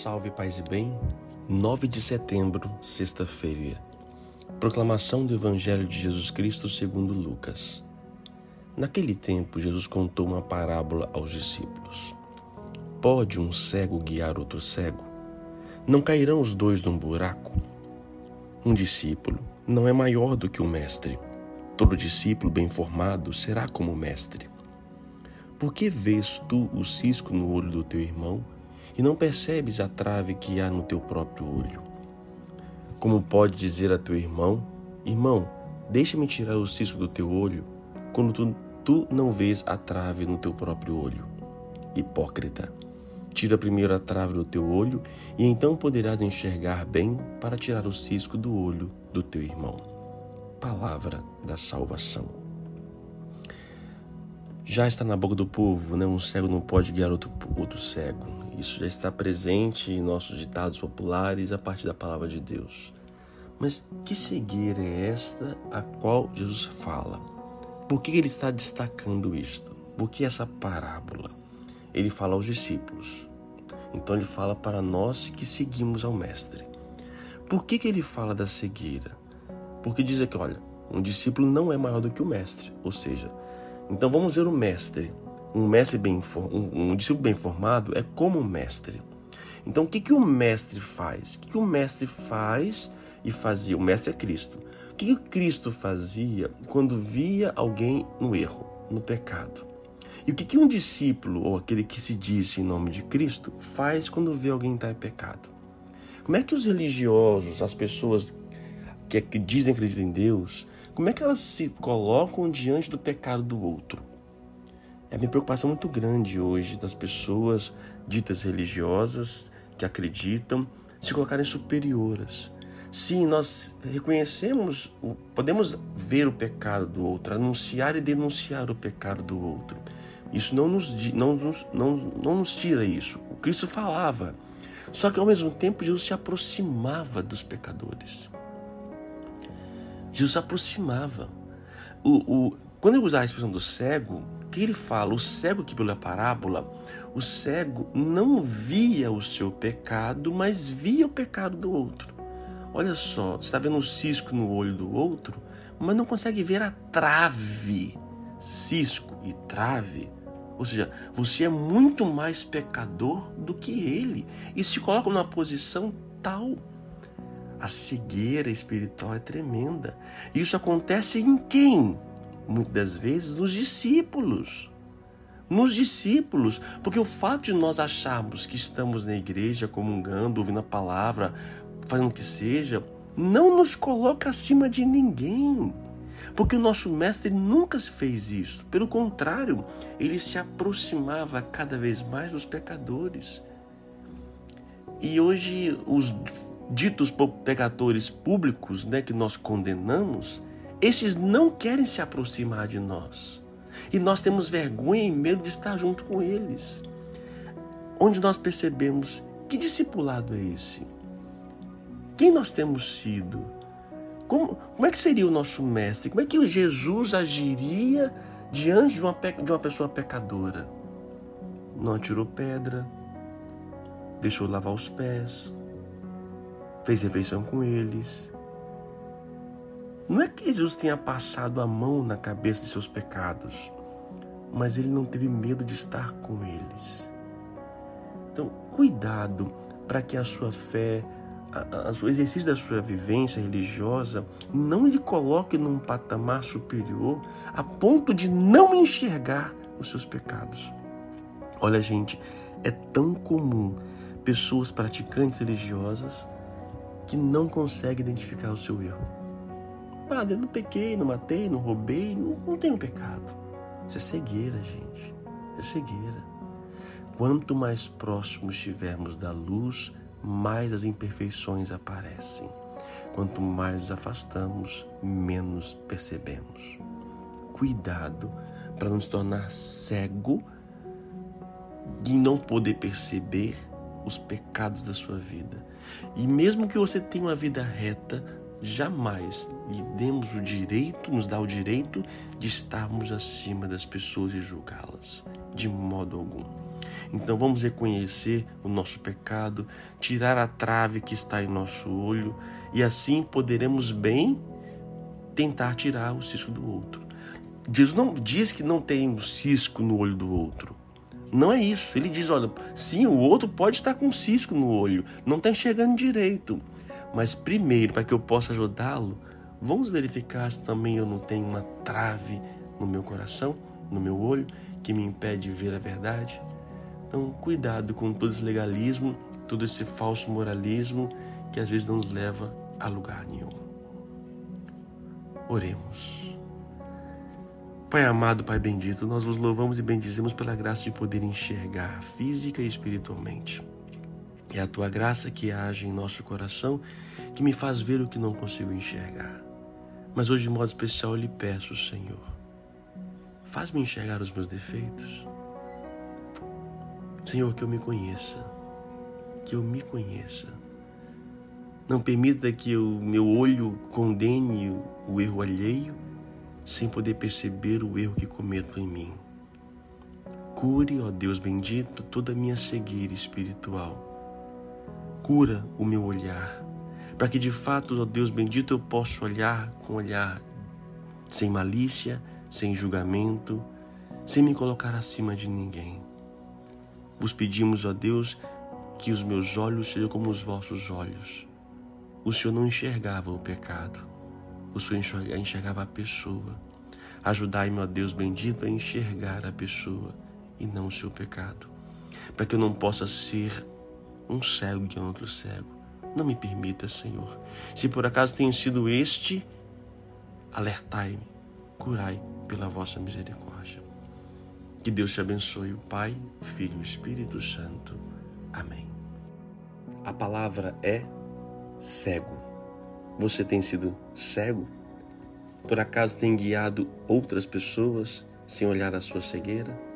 Salve paz e bem. 9 de setembro, sexta-feira. Proclamação do Evangelho de Jesus Cristo segundo Lucas. Naquele tempo, Jesus contou uma parábola aos discípulos. Pode um cego guiar outro cego? Não cairão os dois num buraco? Um discípulo não é maior do que o mestre. Todo discípulo bem formado será como mestre. Por que vês tu o cisco no olho do teu irmão e não percebes a trave que há no teu próprio olho? Como pode dizer a teu irmão: Irmão, deixa-me tirar o cisco do teu olho, quando tu, tu não vês a trave no teu próprio olho? Hipócrita, tira primeiro a trave do teu olho, e então poderás enxergar bem para tirar o cisco do olho do teu irmão. Palavra da salvação já está na boca do povo, né? Um cego não pode guiar outro, outro cego. Isso já está presente em nossos ditados populares a partir da palavra de Deus. Mas que cegueira é esta a qual Jesus fala? Por que ele está destacando isto? Por que essa parábola? Ele fala aos discípulos. Então ele fala para nós que seguimos ao Mestre. Por que, que ele fala da cegueira? Porque diz aqui, olha, um discípulo não é maior do que o Mestre. Ou seja, então vamos ver o mestre. Um mestre bem um, um discípulo bem formado é como um mestre. Então o que, que o mestre faz? O que, que o mestre faz e fazia? O mestre é Cristo. O que, que Cristo fazia quando via alguém no erro, no pecado? E o que, que um discípulo, ou aquele que se disse em nome de Cristo, faz quando vê alguém estar em pecado? Como é que os religiosos, as pessoas que, dizem que acreditam em Deus, como é que elas se colocam diante do pecado do outro? É uma preocupação muito grande hoje das pessoas ditas religiosas que acreditam se colocarem superioras. Sim, nós reconhecemos, podemos ver o pecado do outro, anunciar e denunciar o pecado do outro. Isso não nos, não, não, não nos tira isso. O Cristo falava. Só que ao mesmo tempo Jesus se aproximava dos pecadores. Jesus aproximava. O, o, quando eu usar a expressão do cego, que ele fala? O cego aqui pela parábola, o cego não via o seu pecado, mas via o pecado do outro. Olha só, você está vendo um cisco no olho do outro, mas não consegue ver a trave. Cisco e trave. Ou seja, você é muito mais pecador do que ele. E se coloca numa posição tal a cegueira espiritual é tremenda. Isso acontece em quem? Muitas das vezes nos discípulos. Nos discípulos, porque o fato de nós acharmos que estamos na igreja comungando, ouvindo a palavra, fazendo o que seja, não nos coloca acima de ninguém. Porque o nosso mestre nunca fez isso. Pelo contrário, ele se aproximava cada vez mais dos pecadores. E hoje os ditos pecadores públicos, né, que nós condenamos, estes não querem se aproximar de nós. E nós temos vergonha e medo de estar junto com eles. Onde nós percebemos que discipulado é esse? Quem nós temos sido? Como, como é que seria o nosso mestre? Como é que Jesus agiria diante de uma, de uma pessoa pecadora? Não atirou pedra, deixou lavar os pés, fez refeição com eles. Não é que Jesus tenha passado a mão na cabeça de seus pecados, mas ele não teve medo de estar com eles. Então, cuidado para que a sua fé, a, a, o exercício da sua vivência religiosa não lhe coloque num patamar superior a ponto de não enxergar os seus pecados. Olha, gente, é tão comum pessoas praticantes religiosas que não consegue identificar o seu erro. Ah, eu não pequei, não matei, não roubei, não, não tenho pecado. Isso é cegueira, gente. Isso é cegueira. Quanto mais próximos estivermos da luz, mais as imperfeições aparecem. Quanto mais nos afastamos, menos percebemos. Cuidado para não se tornar cego de não poder perceber os pecados da sua vida. E mesmo que você tenha uma vida reta, jamais lhe demos o direito, nos dá o direito de estarmos acima das pessoas e julgá-las, de modo algum. Então vamos reconhecer o nosso pecado, tirar a trave que está em nosso olho e assim poderemos bem tentar tirar o cisco do outro. Deus não diz que não tem um cisco no olho do outro. Não é isso. Ele diz: olha, sim, o outro pode estar com cisco no olho, não está enxergando direito. Mas primeiro, para que eu possa ajudá-lo, vamos verificar se também eu não tenho uma trave no meu coração, no meu olho, que me impede de ver a verdade. Então, cuidado com todo esse legalismo, todo esse falso moralismo que às vezes não nos leva a lugar nenhum. Oremos. Pai amado, Pai bendito, nós vos louvamos e bendizemos pela graça de poder enxergar física e espiritualmente. É a tua graça que age em nosso coração que me faz ver o que não consigo enxergar. Mas hoje, de modo especial, eu lhe peço, Senhor, faz-me enxergar os meus defeitos. Senhor, que eu me conheça, que eu me conheça. Não permita que o meu olho condene o erro alheio sem poder perceber o erro que cometo em mim. Cure, ó Deus bendito, toda a minha cegueira espiritual. Cura o meu olhar, para que de fato, ó Deus bendito, eu possa olhar com olhar sem malícia, sem julgamento, sem me colocar acima de ninguém. Vos pedimos, ó Deus, que os meus olhos sejam como os vossos olhos. O Senhor não enxergava o pecado o Senhor enxergava a pessoa. Ajudai-me, ó Deus bendito, a enxergar a pessoa e não o seu pecado, para que eu não possa ser um cego é outro cego. Não me permita, Senhor. Se por acaso tenho sido este, alertai-me, curai pela vossa misericórdia. Que Deus te abençoe, o Pai, o Filho e o Espírito Santo. Amém. A palavra é cego. Você tem sido cego? Por acaso tem guiado outras pessoas sem olhar a sua cegueira?